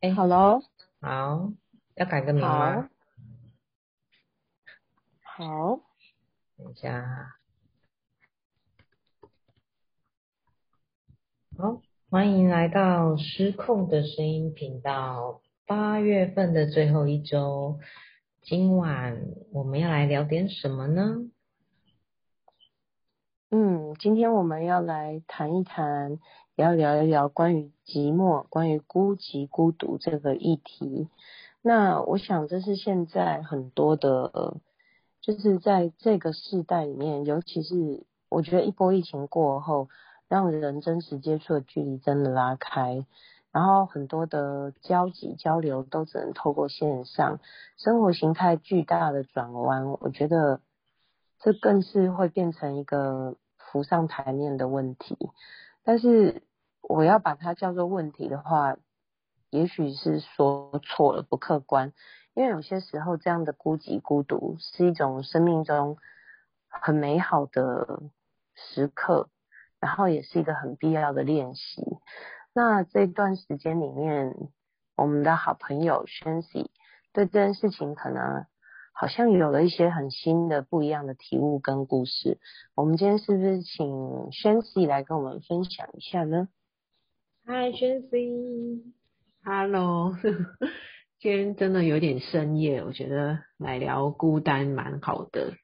哎，Hello，好，要改个名吗？好，等一下，好，欢迎来到失控的声音频道。八月份的最后一周，今晚我们要来聊点什么呢？嗯，今天我们要来谈一谈，也要聊一聊关于寂寞、关于孤寂、孤独这个议题。那我想，这是现在很多的，就是在这个世代里面，尤其是我觉得一波疫情过后，让人真实接触的距离真的拉开，然后很多的交集交流都只能透过线上，生活形态巨大的转弯，我觉得这更是会变成一个浮上台面的问题。但是我要把它叫做问题的话，也许是说错了，不客观。因为有些时候，这样的孤寂孤独是一种生命中很美好的时刻，然后也是一个很必要的练习。那这段时间里面，我们的好朋友圈 c 对这件事情可能好像有了一些很新的、不一样的体悟跟故事。我们今天是不是请宣子来跟我们分享一下呢？嗨，Shancy。Hello，今天真的有点深夜，我觉得来聊孤单蛮好的。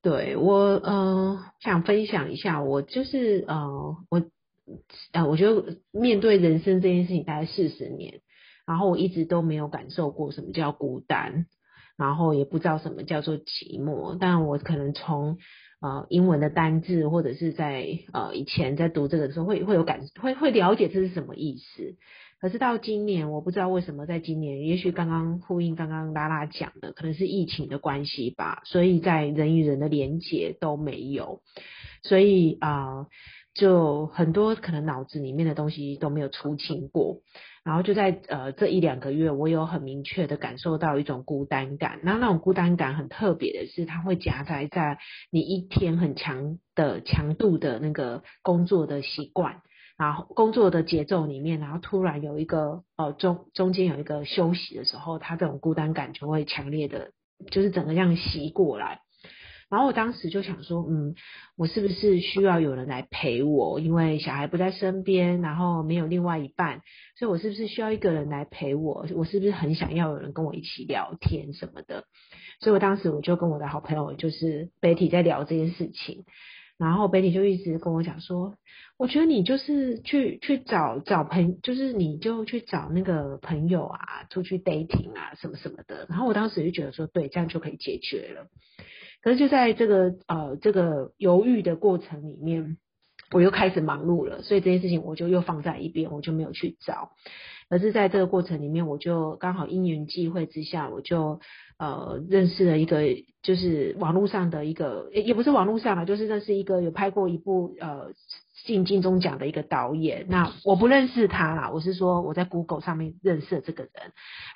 对我，呃，想分享一下，我就是呃，我呃，我觉得面对人生这件事情大概四十年，然后我一直都没有感受过什么叫孤单，然后也不知道什么叫做寂寞，但我可能从呃英文的单字或者是在呃以前在读这个的时候会会有感会会了解这是什么意思。可是到今年，我不知道为什么在今年，也许刚刚呼应刚刚拉拉讲的，可能是疫情的关系吧，所以在人与人的连结都没有，所以啊、就很多可能脑子里面的东西都没有出清过，然后就在呃这一两个月，我有很明确的感受到一种孤单感，那那种孤单感很特别的是，它会夹杂在你一天很强的强度的那个工作的习惯。然后工作的节奏里面，然后突然有一个呃中中间有一个休息的时候，他这种孤单感就会强烈的，就是整个这样袭过来。然后我当时就想说，嗯，我是不是需要有人来陪我？因为小孩不在身边，然后没有另外一半，所以我是不是需要一个人来陪我？我是不是很想要有人跟我一起聊天什么的？所以我当时我就跟我的好朋友就是 Betty 在聊这件事情。然后 Betty 就一直跟我讲说，我觉得你就是去去找找朋，就是你就去找那个朋友啊，出去 dating 啊，什么什么的。然后我当时就觉得说，对，这样就可以解决了。可是就在这个呃这个犹豫的过程里面，我又开始忙碌了，所以这件事情我就又放在一边，我就没有去找。而是在这个过程里面，我就刚好因缘际会之下，我就呃认识了一个，就是网络上的一个，也不是网络上了，就是认识一个有拍过一部呃进金钟奖的一个导演。那我不认识他啦，我是说我在 Google 上面认识了这个人，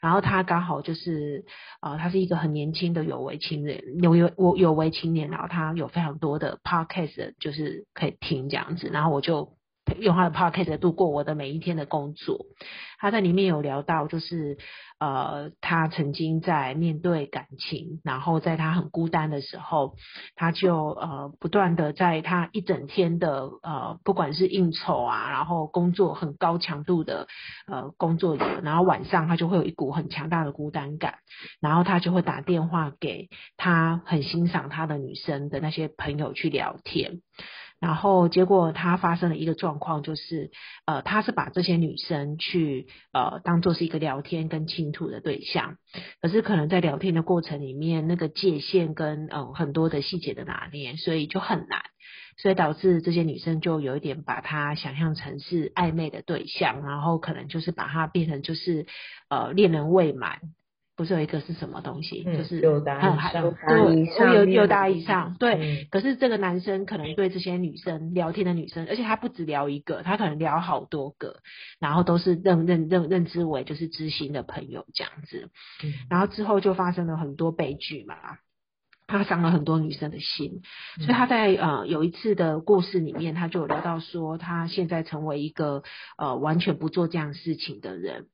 然后他刚好就是呃他是一个很年轻的有为青年，有有我有为青年，然后他有非常多的 podcast 就是可以听这样子，然后我就。用他的 podcast 度过我的每一天的工作，他在里面有聊到，就是呃，他曾经在面对感情，然后在他很孤单的时候，他就呃不断的在他一整天的呃不管是应酬啊，然后工作很高强度的呃工作，然后晚上他就会有一股很强大的孤单感，然后他就会打电话给他很欣赏他的女生的那些朋友去聊天。然后结果他发生了一个状况，就是呃，他是把这些女生去呃当做是一个聊天跟倾吐的对象，可是可能在聊天的过程里面，那个界限跟呃很多的细节的拿捏，所以就很难，所以导致这些女生就有一点把他想象成是暧昧的对象，然后可能就是把它变成就是呃恋人未满。不是有一个是什么东西，嗯就是有达以还上对，上面有有达以上，对。嗯可是这个男生可能对这些女生聊天的女生，而且他不止聊一个，他可能聊好多个，然后都是认认认认知为就是知心的朋友这样子。嗯然后之后就发生了很多悲剧嘛。他伤了很多女生的心，所以他在呃有一次的故事里面，他就有聊到说，他现在成为一个呃完全不做这样事情的人。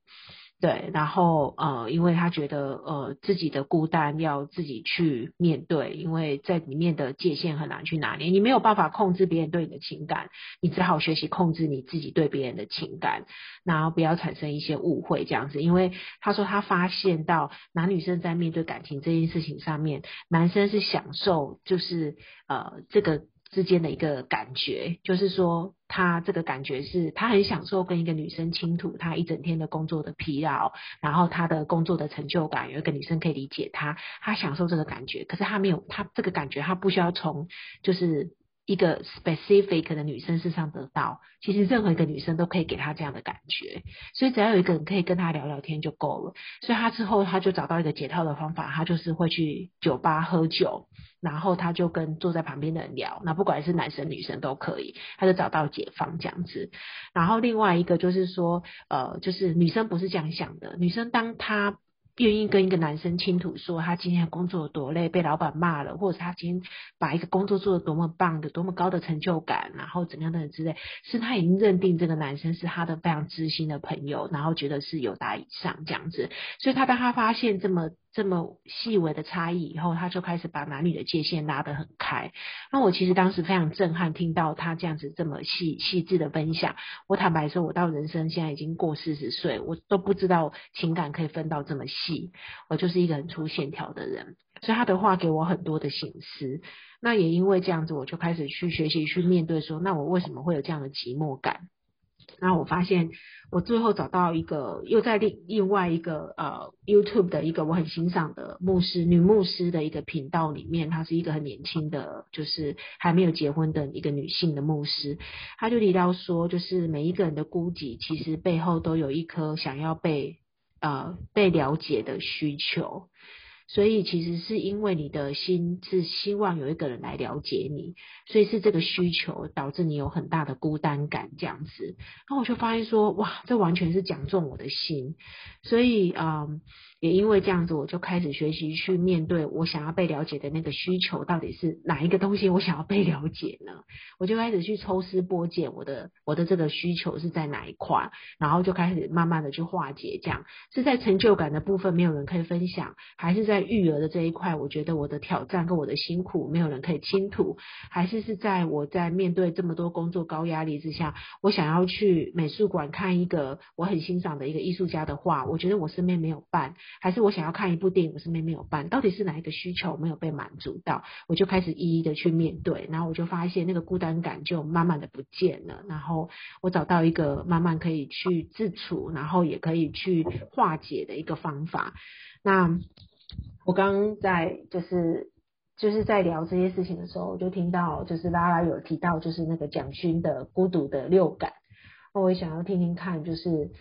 对，然后呃，因为他觉得呃自己的孤单要自己去面对，因为在里面的界限很难去拿捏，你没有办法控制别人对你的情感，你只好学习控制你自己对别人的情感，然后不要产生一些误会这样子。因为他说他发现到男女生在面对感情这件事情上面，男生是享受就是呃这个。之间的一个感觉，就是说他这个感觉是他很享受跟一个女生倾吐他一整天的工作的疲劳，然后他的工作的成就感，有一个女生可以理解他，他享受这个感觉，可是他没有他这个感觉，他不需要从就是一个 specific 的女生身上得到，其实任何一个女生都可以给他这样的感觉，所以只要有一个人可以跟他聊聊天就够了，所以他之后他就找到一个解套的方法，他就是会去酒吧喝酒。然后他就跟坐在旁边的人聊，那不管是男生女生都可以，他就找到解放这样子。然后另外一个就是说，呃，就是女生不是这样想的，女生当她。愿意跟一个男生倾吐说她今天工作多累，被老板骂了，或者是他今天把一个工作做得多么棒的、多么高的成就感，然后怎样的之类，是她已经认定这个男生是她的非常知心的朋友，然后觉得是有达以上这样子。所以她当他发现这么这么细微的差异以后，他就开始把男女的界限拉得很开。那我其实当时非常震撼，听到他这样子这么细细致的分享。我坦白说，我到人生现在已经过四十岁，我都不知道情感可以分到这么细。我就是一个很粗线条的人，所以他的话给我很多的醒思。那也因为这样子，我就开始去学习去面对，说那我为什么会有这样的寂寞感？那我发现我最后找到一个又在另另外一个呃 YouTube 的一个我很欣赏的牧师女牧师的一个频道里面，她是一个很年轻的，就是还没有结婚的一个女性的牧师，她就提到说，就是每一个人的孤寂，其实背后都有一颗想要被。呃，被了解的需求，所以其实是因为你的心是希望有一个人来了解你，所以是这个需求导致你有很大的孤单感这样子。然后我就发现说，哇，这完全是讲中我的心，所以嗯。也因为这样子，我就开始学习去面对我想要被了解的那个需求，到底是哪一个东西我想要被了解呢？我就开始去抽丝剥茧，我的我的这个需求是在哪一块，然后就开始慢慢的去化解。这样是在成就感的部分没有人可以分享，还是在在育儿的这一块，我觉得我的挑战跟我的辛苦没有人可以倾吐，还是是在我在面对这么多工作高压力之下，我想要去美术馆看一个我很欣赏的一个艺术家的画，我觉得我身边没有伴。还是我想要看一部电影，我身边没有办，到底是哪一个需求没有被满足到？我就开始一一的去面对，然后我就发现那个孤单感就慢慢的不见了，然后我找到一个慢慢可以去自处，然后也可以去化解的一个方法。那我刚刚在就是就是在聊这些事情的时候，我就听到就是拉拉有提到就是那个蒋勋的孤独的六感，那我也想要听听看，就是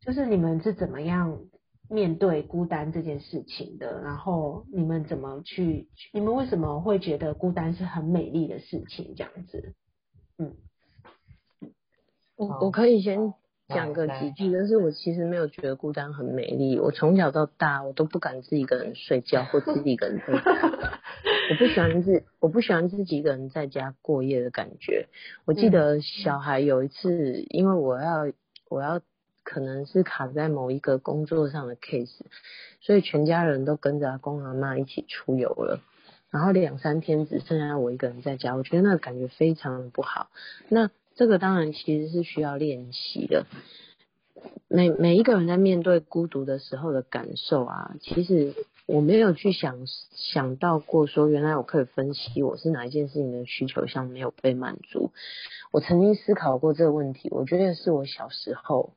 就是你们是怎么样？面对孤单这件事情的，然后你们怎么去？你们为什么会觉得孤单是很美丽的事情？这样子，嗯，我我可以先讲个几句，但是我其实没有觉得孤单很美丽。我从小到大，我都不敢自己一个人睡觉，或自己一个人在家。我不喜欢自，我不喜欢自己一个人在家过夜的感觉。我记得小孩有一次，因为我要我要。可能是卡在某一个工作上的 case，所以全家人都跟着阿公阿妈一起出游了，然后两三天只剩下我一个人在家，我觉得那个感觉非常的不好。那这个当然其实是需要练习的。每每一个人在面对孤独的时候的感受啊，其实我没有去想想到过说，原来我可以分析我是哪一件事情的需求上没有被满足。我曾经思考过这个问题，我觉得是我小时候。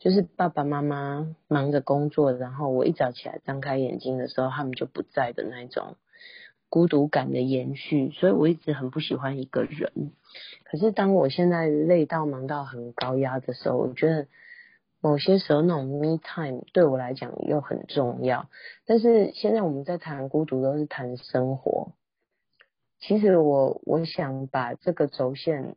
就是爸爸妈妈忙着工作，然后我一早起来张开眼睛的时候，他们就不在的那种孤独感的延续，所以我一直很不喜欢一个人。可是当我现在累到忙到很高压的时候，我觉得某些时候那种 me time 对我来讲又很重要。但是现在我们在谈孤独，都是谈生活。其实我我想把这个轴线。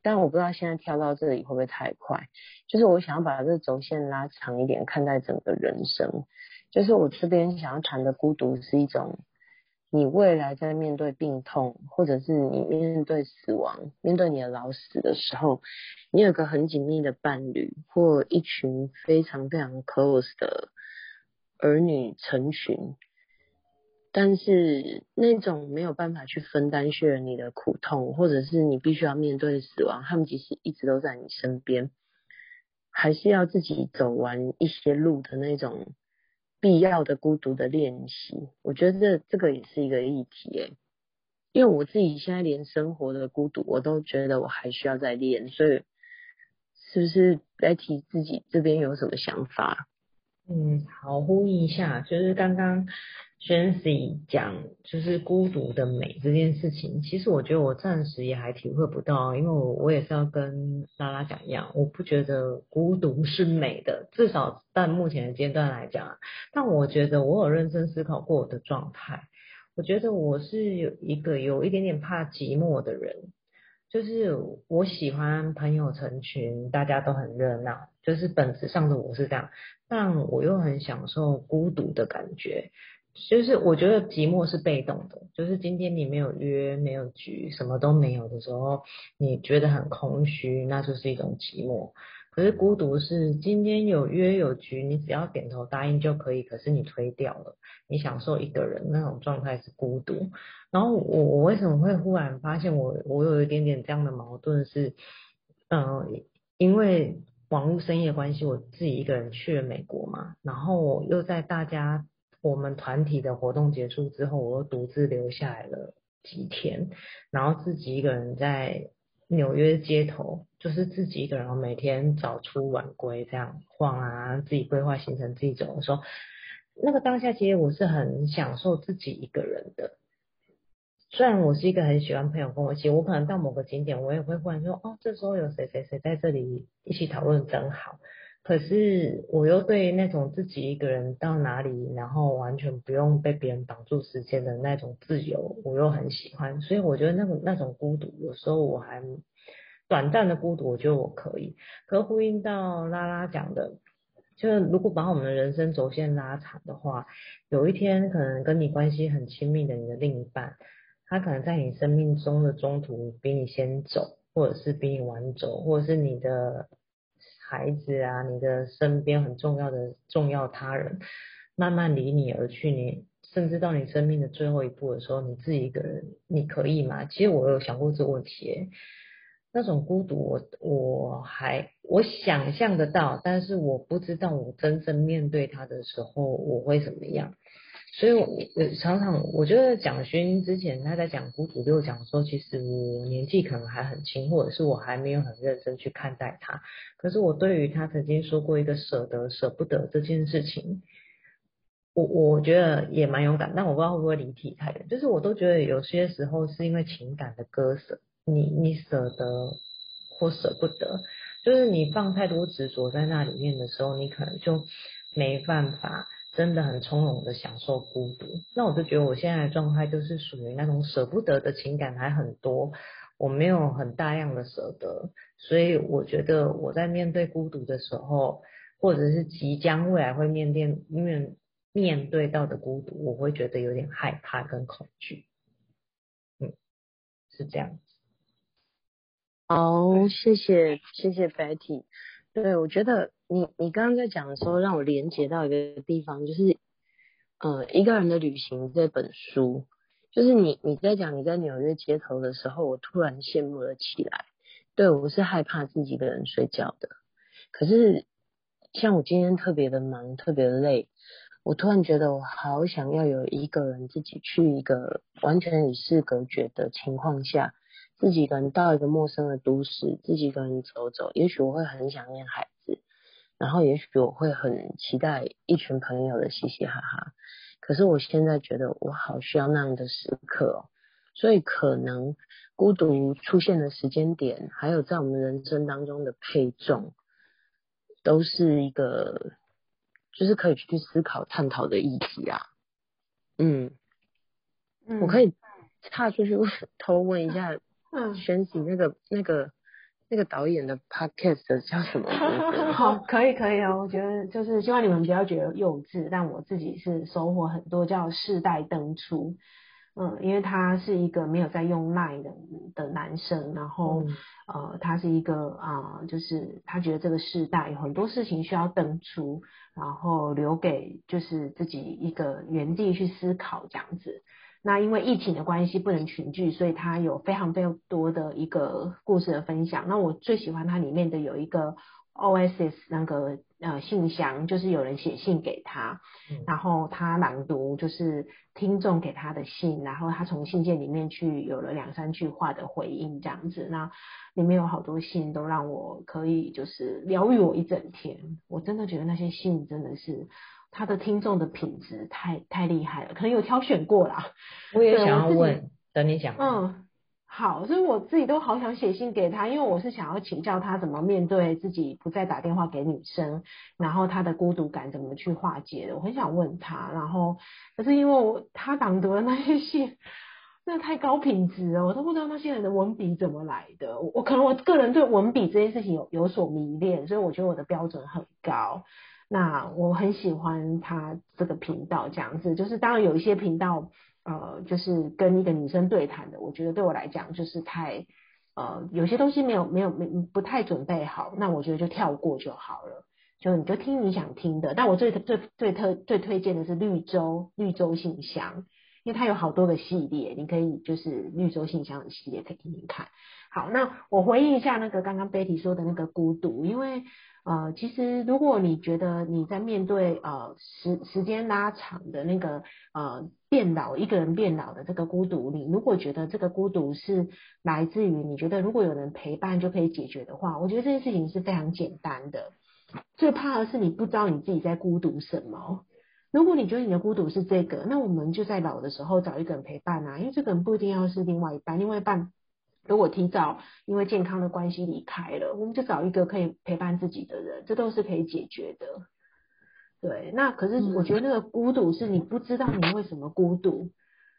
但我不知道现在跳到这里会不会太快，就是我想要把这个轴线拉长一点，看待整个人生。就是我这边想要谈的孤独是一种你未来在面对病痛，或者是你面对死亡、面对你的老死的时候，你有个很紧密的伴侣，或一群非常非常 close 的儿女成群，但是那种没有办法去分担、share 你的苦痛，或者是你必须要面对死亡，他们其实一直都在你身边，还是要自己走完一些路的那种。必要的孤独的练习，我觉得这这个也是一个议题诶，因为我自己现在连生活的孤独我都觉得我还需要再练，所以是不是来提自己这边有什么想法？嗯，好，呼应一下，就是刚刚。轩 y 讲就是孤独的美这件事情，其实我觉得我暂时也还体会不到，因为我我也是要跟拉拉讲一样，我不觉得孤独是美的，至少在目前的阶段来讲。但我觉得我有认真思考过我的状态，我觉得我是有一个有一点点怕寂寞的人，就是我喜欢朋友成群，大家都很热闹，就是本质上的我是这样，但我又很享受孤独的感觉。就是我觉得寂寞是被动的，就是今天你没有约、没有局、什么都没有的时候，你觉得很空虚，那就是一种寂寞。可是孤独是今天有约有局，你只要点头答应就可以，可是你推掉了，你享受一个人那种状态是孤独。然后我我为什么会忽然发现我我有一点点这样的矛盾是，嗯，因为网络生意的关系，我自己一个人去了美国嘛，然后我又在大家。我们团体的活动结束之后，我又独自留下来了几天，然后自己一个人在纽约街头，就是自己一个人每天早出晚归这样晃啊，自己规划行程，自己走的时候，那个当下其实我是很享受自己一个人的。虽然我是一个很喜欢朋友跟我一起，我可能到某个景点，我也会忽然说，哦，这时候有谁谁谁在这里一起讨论，真好。可是我又对那种自己一个人到哪里，然后完全不用被别人绑住时间的那种自由，我又很喜欢。所以我觉得那个那种孤独，有时候我还短暂的孤独，我觉得我可以。可呼应到拉拉讲的，就是如果把我们的人生轴线拉长的话，有一天可能跟你关系很亲密的你的另一半，他可能在你生命中的中途比你先走，或者是比你晚走，或者是你的。孩子啊，你的身边很重要的重要他人，慢慢离你而去，你甚至到你生命的最后一步的时候，你自己一个人，你可以吗？其实我有想过这个问题，那种孤独，我我还我想象得到，但是我不知道我真正面对他的时候我会怎么样。所以，我常常我觉得蒋勋之前他在讲孤独，就讲说，其实我年纪可能还很轻，或者是我还没有很认真去看待他。可是我对于他曾经说过一个舍得舍不得这件事情，我我觉得也蛮勇敢。但我不知道会不会离题太远，就是我都觉得有些时候是因为情感的割舍，你你舍得或舍不得，就是你放太多执着在那里面的时候，你可能就没办法。真的很从容的享受孤独，那我就觉得我现在的状态就是属于那种舍不得的情感还很多，我没有很大量的舍得，所以我觉得我在面对孤独的时候，或者是即将未来会面对面面对到的孤独，我会觉得有点害怕跟恐惧，嗯，是这样。好，谢谢谢谢 Betty。对，我觉得你你刚刚在讲的时候，让我连接到一个地方，就是，呃，一个人的旅行这本书，就是你你在讲你在纽约街头的时候，我突然羡慕了起来。对我是害怕自己一个人睡觉的，可是像我今天特别的忙，特别累，我突然觉得我好想要有一个人自己去一个完全与世隔绝的情况下。自己一个人到一个陌生的都市，自己一个人走走，也许我会很想念孩子，然后也许我会很期待一群朋友的嘻嘻哈哈。可是我现在觉得我好需要那样的时刻哦，所以可能孤独出现的时间点，还有在我们人生当中的配重，都是一个就是可以去思考探讨的议题啊。嗯，我可以踏出去问偷问一下。嗯，选起那个那个那个导演的 podcast 叫什么？好，可以可以哦。我觉得就是希望你们不要觉得幼稚，但我自己是收获很多，叫世代登出。嗯，因为他是一个没有在用 Line 的的男生，然后、嗯呃，他是一个啊、就是他觉得这个世代有很多事情需要登出，然后留给就是自己一个原地去思考这样子。那因为疫情的关系不能群聚，所以他有非常非常多的一个故事的分享。那我最喜欢它里面的有一个 OSS 那个呃信箱，就是有人写信给他，嗯然后他朗读就是听众给他的信，然后他从信件里面去有了两三句话的回应这样子。那里面有好多信都让我可以就是疗愈我一整天。我真的觉得那些信真的是他的听众的品质太太厉害了，可能有挑选过啦。我也想要问，等你讲。嗯，好，所以我自己都好想写信给他，因为我是想要请教他怎么面对自己不再打电话给女生，然后他的孤独感怎么去化解的，我很想问他，然后可是因为我他朗读的那些信。那太高品质了，我都不知道那些人的文笔怎么来的。我我可能我个人对文笔这件事情有有所迷恋，所以我觉得我的标准很高。那我很喜欢他这个频道这样子，就是当然有一些频道，呃，就是跟一个女生对谈的，我觉得对我来讲就是太，呃，有些东西没有没有没不太准备好，那我觉得就跳过就好了，就你就听你想听的。但我最最最特最推荐的是绿洲绿洲信箱，因为它有好多个系列，你可以就是绿洲信箱的系列可以听听看。好，那我回应一下那个刚刚 Betty 说的那个孤独，因为呃，其实如果你觉得你在面对呃时时间拉长的那个呃变老，一个人变老的这个孤独，你如果觉得这个孤独是来自于你觉得如果有人陪伴就可以解决的话，我觉得这件事情是非常简单的。最怕的是你不知道你自己在孤独什么。如果你觉得你的孤独是这个，那我们就在老的时候找一个人陪伴啊，因为这个人不一定要是另外一半，另外一半如果提早因为健康的关系离开了，我们就找一个可以陪伴自己的人，这都是可以解决的。对，那可是我觉得那个孤独是你不知道你为什么孤独，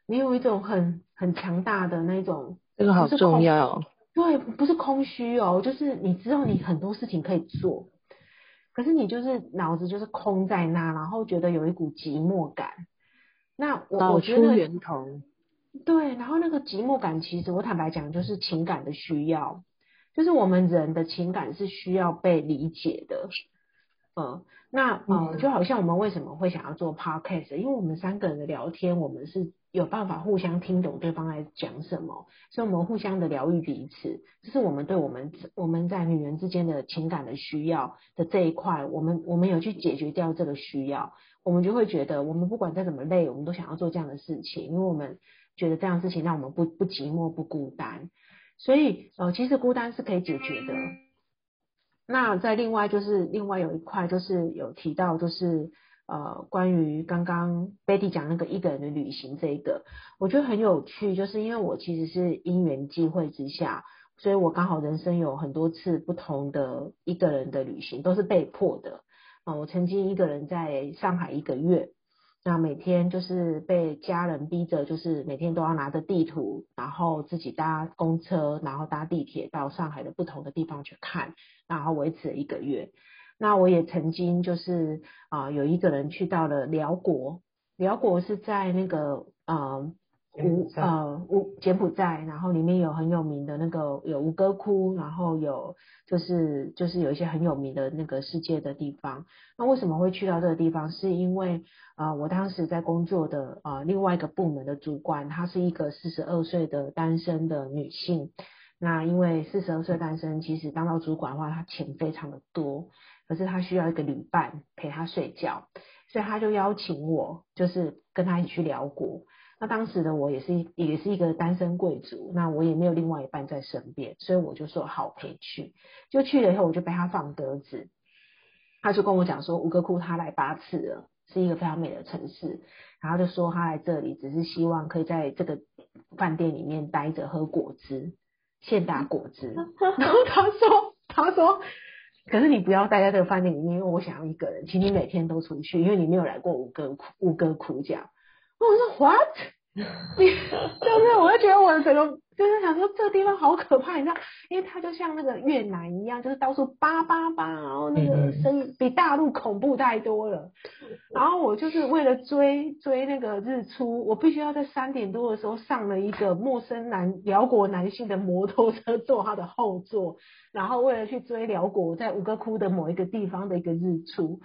你有一种很很强大的那种，这个好重要。对，不是空虚哦，就是你知道你很多事情可以做，可是你就是脑子就是空在那，然后觉得有一股寂寞感。那我我觉得源头，对，然后那个寂寞感，其实我坦白讲，就是情感的需要，就是我们人的情感是需要被理解的。嗯，那呃，嗯。就好像我们为什么会想要做 podcast，因为我们三个人的聊天，我们是有办法互相听懂对方在讲什么，所以我们互相的疗愈彼此，这是我们对我们我们在女人之间的情感的需要的这一块，我们我们有去解决掉这个需要，我们就会觉得，我们不管再怎么累，我们都想要做这样的事情，因为我们觉得这样事情让我们不不寂寞不孤单，所以呃，其实孤单是可以解决的。那在另外就是另外有一块就是有提到就是呃关于刚刚 Betty 讲那个一个人的旅行这一个，我觉得很有趣，就是因为我其实是因缘际会之下，所以我刚好人生有很多次不同的一个人的旅行，都是被迫的。啊、我曾经一个人在上海一个月，那每天就是被家人逼着，就是每天都要拿着地图，然后自己搭公车，然后搭地铁到上海的不同的地方去看，然后维持了一个月。那我也曾经就是啊、有一个人去到了辽国，辽国是在那个呃吴呃吴柬埔寨，然后里面有很有名的那个有吴哥窟，然后有就是就是有一些很有名的那个世界的地方。那为什么会去到这个地方？是因为、呃我当时在工作的呃另外一个部门的主管，她是一个四十二岁的单身的女性。那因为四十二岁单身，其实当到主管的话，她钱非常的多，可是她需要一个旅伴陪她睡觉，所以她就邀请我，就是跟她一起去辽国。那当时的我也是一也是一个单身贵族，那我也没有另外一半在身边，所以我就说好陪去。就去了以后，我就被他放鸽子，他就跟我讲说，吴哥窟他来八次了，是一个非常美的城市，然后就说他来这里只是希望可以在这个饭店里面待着喝果汁，现打果汁。然后他说，他说。可是你不要待在这个饭店里面，因为我想要一个人，请你每天都出去，因为你没有来过五哥窟，吴哥窟这样。我说 what？你就是我就觉得我的整个就是想说这个地方好可怕，你知道，因为它就像那个越南一样，就是到处叭叭叭，然后那个声音比大陆恐怖太多了。然后我就是为了追追那个日出，我必须要在三点多的时候上了一个陌生男辽国男性的摩托车坐他的后座，然后为了去追辽国在吴哥窟的某一个地方的一个日出，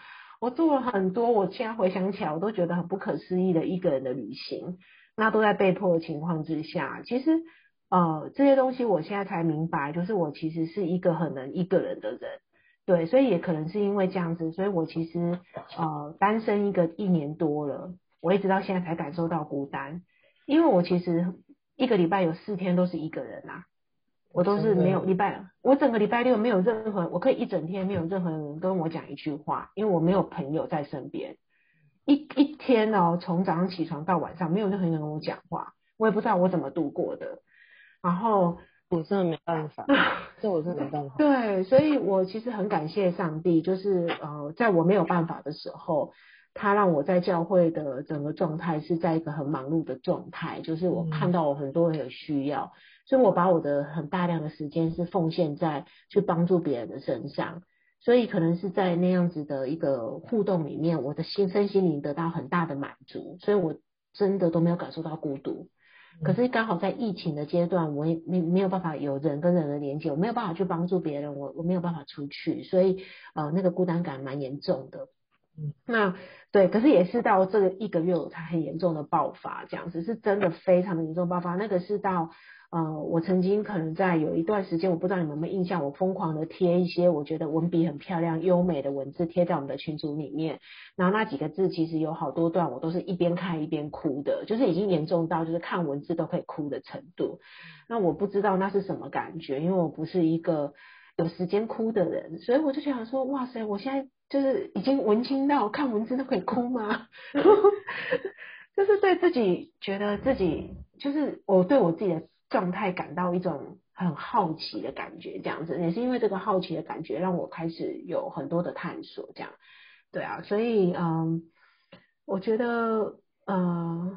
我做了很多，我现在回想起来我都觉得很不可思议的一个人的旅行。那都在被迫的情况之下，其实呃这些东西我现在才明白，就是我其实是一个很能一个人的人，对，所以也可能是因为这样子，所以我其实呃单身一个一年多了，我一直到现在才感受到孤单，因为我其实一个礼拜有四天都是一个人呐，我都是没有礼拜，我整个礼拜六没有任何，我可以一整天没有任何人跟我讲一句话，因为我没有朋友在身边。一一天哦，从早上起床到晚上，没有任何人跟我讲话，我也不知道我怎么度过的。然后我真的没办法，这我真的没办法。对，所以我其实很感谢上帝，就是呃，在我没有办法的时候，他让我在教会的整个状态是在一个很忙碌的状态，就是我看到我很多人有需要，所以我把我的很大量的时间是奉献在去帮助别人的身上。所以可能是在那样子的一个互动里面，我的心身心灵得到很大的满足，所以我真的都没有感受到孤独。可是刚好在疫情的阶段，我也没没有办法有人跟人的连接，我没有办法去帮助别人，我我没有办法出去，所以呃那个孤单感蛮严重的。嗯，那对，可是也是到这个一个月我才很严重的爆发，这样子是真的非常的严重爆发，那个是到。呃，我曾经可能在有一段时间，我不知道你们有没有印象，我疯狂的贴一些我觉得文笔很漂亮、优美的文字贴在我们的群组里面，然后那几个字其实有好多段，我都是一边看一边哭的，就是已经严重到就是看文字都可以哭的程度。那我不知道那是什么感觉，因为我不是一个有时间哭的人，所以我就想说，哇塞，我现在就是已经文青到看文字都可以哭吗？就是对自己觉得自己就是我对我自己的。状态感到一种很好奇的感觉，这样子也是因为这个好奇的感觉，让我开始有很多的探索，这样，对啊，所以嗯，我觉得呃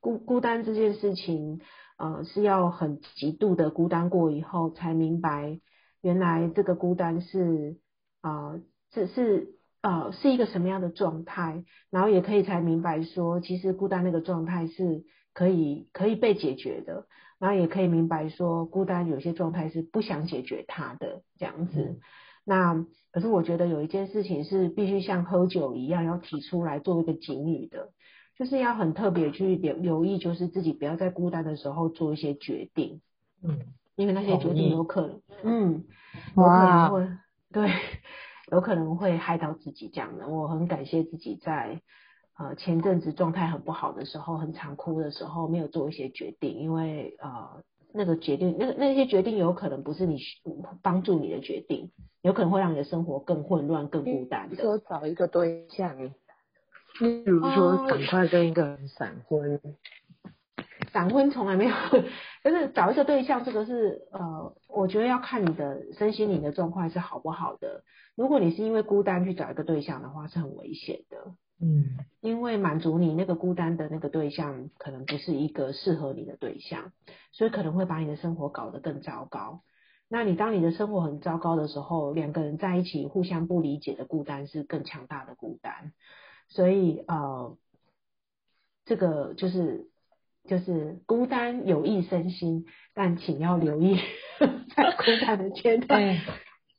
孤孤单这件事情，呃是要很极度的孤单过以后，才明白原来这个孤单是啊，这是呃是一个什么样的状态，然后也可以才明白说，其实孤单那个状态是可以可以被解决的。然后也可以明白说，孤单有些状态是不想解决它的这样子。那可是我觉得有一件事情是必须像喝酒一样要提出来做一个警语的，就是要很特别去留留意，就是自己不要在孤单的时候做一些决定。嗯，因为那些决定有可能，嗯，有可能会对，有可能会害到自己这样的。我很感谢自己在。呃，前阵子状态很不好的时候，很常哭的时候，没有做一些决定，因为呃，那个决定，那个那些决定有可能不是你帮助你的决定，有可能会让你的生活更混乱、更孤单的。说找一个对象，例如说赶快跟一个人闪婚，闪婚从来没有，就是找一个对象，这个是呃，我觉得要看你的身心灵的状况是好不好的。如果你是因为孤单去找一个对象的话，是很危险的。嗯，因为满足你那个孤单的那个对象，可能不是一个适合你的对象，所以可能会把你的生活搞得更糟糕。那你当你的生活很糟糕的时候，两个人在一起互相不理解的孤单是更强大的孤单。所以呃，这个就是就是孤单有益身心，但请要留意 在孤单的阶段。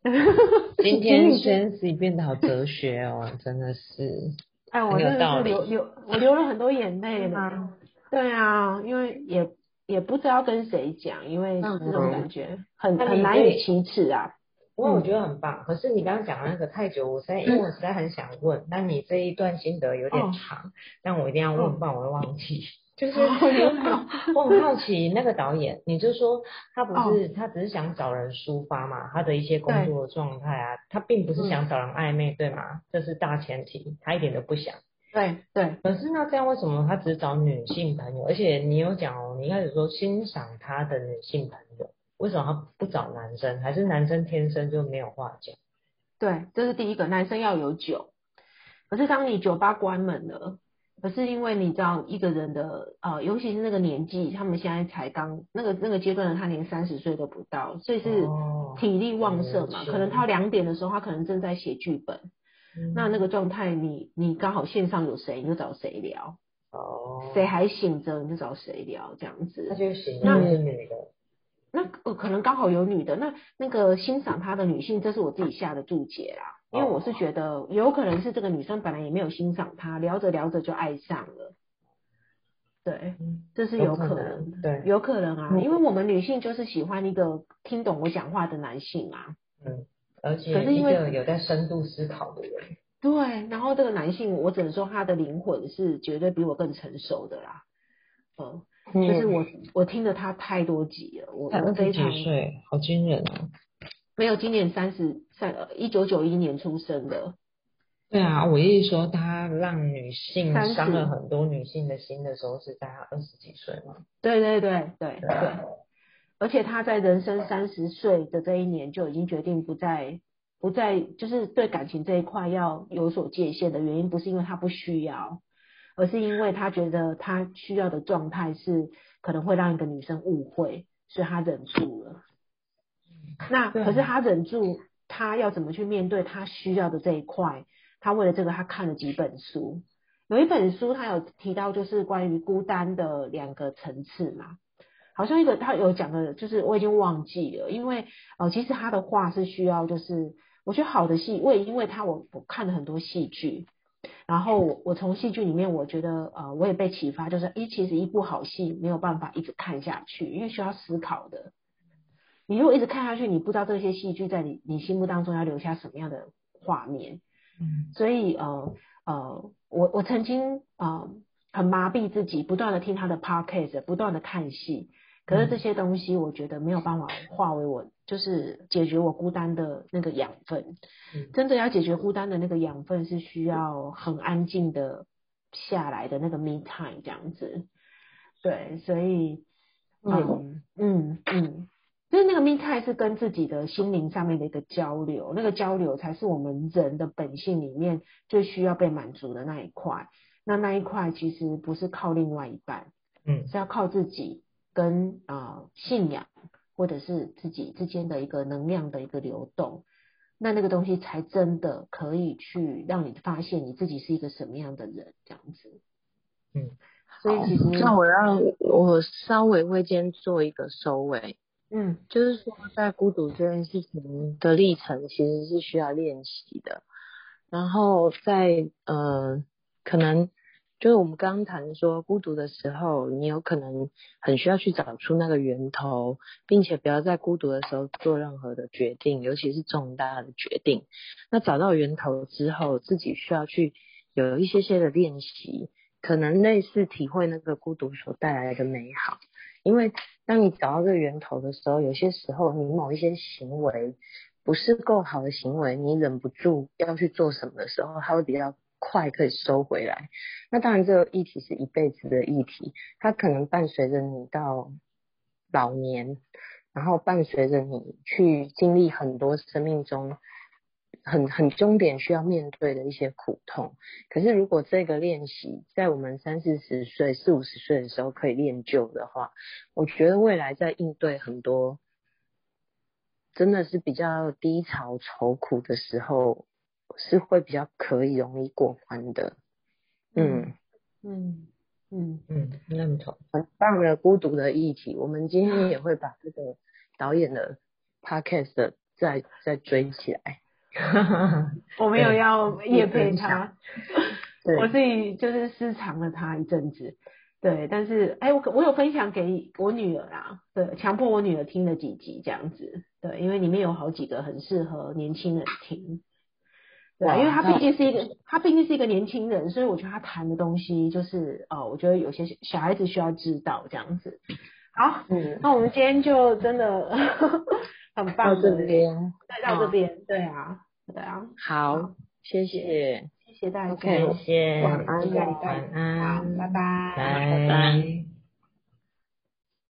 今天轩 C 变得好哲学哦，真的是。哎，我真的是流流，我流了很多眼泪了。对啊，因为也也不知道跟谁讲，因为这种感觉很很难以启齿啊。不过我觉得很棒。可是你刚刚讲的那个太久，我实在因为我实在很想问，那你这一段心得有点长，但我一定要问，不然我会忘记。就是 我很好奇，那个导演，你就说他不是他只是想找人抒发嘛，他的一些工作状态啊，他并不是想找人暧昧，对吗？这是大前提，他一点都不想。对对。可是那这样为什么他只找女性朋友？而且你有讲哦，你一开始说欣赏他的女性朋友，为什么他不找男生？还是男生天生就没有话讲？对，这是第一个，男生要有酒。可是当你酒吧关门了。可是因为你知道一个人的呃，尤其是那个年纪，他们现在才刚那个那个阶段的他连三十岁都不到，所以是哦体力旺盛嘛，可能他两点的时候他可能正在写剧本，嗯那那个状态你你刚好线上有谁你就找谁聊，哦，谁还醒着你就找谁聊这样子那。就行，那那是女的，那呃可能刚好有女的，那那个欣赏她的女性，这是我自己下的注解啦，因为我是觉得有可能是这个女生本来也没有欣赏他，聊着聊着就爱上了，对，嗯这是有可能的，对，有可能啊，嗯。因为我们女性就是喜欢一个听懂我讲话的男性啊，嗯，而且可是因为一个有在深度思考的人，对，然后这个男性，我只能说他的灵魂是绝对比我更成熟的啦，嗯，就是我我听了他太多集了，我才二十我非常好惊人哦。没有，今年三十三，一九九一年出生的，对啊，我意思说，他让女性30伤了很多女性的心的时候，是在他二十几岁嘛？对对对对对，而且他在人生三十岁的这一年就已经决定不再不再就是对感情这一块要有所界限的原因，不是因为他不需要，而是因为他觉得他需要的状态是可能会让一个女生误会，所以他忍住了。那可是他忍住，他要怎么去面对他需要的这一块？他为了这个，他看了几本书。有一本书，他有提到就是关于孤单的两个层次嘛。好像一个他有讲的，就是我已经忘记了，因为呃，其实他的话是需要，就是我觉得好的戏，我也因为他我我看了很多戏剧，然后我我从戏剧里面，我觉得呃，我也被启发，就是一，其实一部好戏没有办法一直看下去，因为需要思考的。你如果一直看下去，你不知道这些戏剧在你你心目当中要留下什么样的画面。嗯所以呃呃，我我曾经呃很麻痹自己，不断的听他的 podcast，不断的看戏，可是这些东西我觉得没有办法化为我就是解决我孤单的那个养分。嗯真的要解决孤单的那个养分，是需要很安静的下来的那个 me time 这样子。对，所以嗯嗯嗯。就是那个 me time 是跟自己的心灵上面的一个交流，那个交流才是我们人的本性里面最需要被满足的那一块。那那一块其实不是靠另外一半，嗯是要靠自己跟啊、呃信仰或者是自己之间的一个能量的一个流动。那那个东西才真的可以去让你发现你自己是一个什么样的人，这样子。嗯，所以其实那我让我稍微会先做一个收尾，嗯就是说在孤独这件事情的历程其实是需要练习的，然后在呃可能就是我们刚刚谈说孤独的时候，你有可能很需要去找出那个源头，并且不要在孤独的时候做任何的决定，尤其是重大的决定。那找到源头之后，自己需要去有一些些的练习，可能类似体会那个孤独所带来的美好。因为当你找到这个源头的时候，有些时候你某一些行为不是够好的行为，你忍不住要去做什么的时候，它会比较快可以收回来。那当然，这个议题是一辈子的议题，它可能伴随着你到老年，然后伴随着你去经历很多生命中很很终点需要面对的一些苦痛。可是如果这个练习在我们三四十岁、四五十岁的时候可以练就的话，我觉得未来在应对很多真的是比较低潮、愁苦的时候，是会比较可以容易过关的。嗯，嗯嗯嗯，认同。很棒的孤独的议题，我们今天也会把这个导演的 podcast 的再再追起来。我没有要夜配他，我自己就是私藏了他一阵子。对，但是哎，我可我有分享给我女儿啊，对，强迫我女儿听了几集这样子，对，因为里面有好几个很适合年轻人听，对因为他那毕竟是一个，他毕竟是一个年轻人，所以我觉得他谈的东西就是，呃，我觉得有些小孩子需要知道这样子。好，嗯，那我们今天就真的很到棒的，这边对，到这边，对啊，对啊，好，谢谢。谢谢大家。OK，谢谢，晚安晚安，拜，拜。拜拜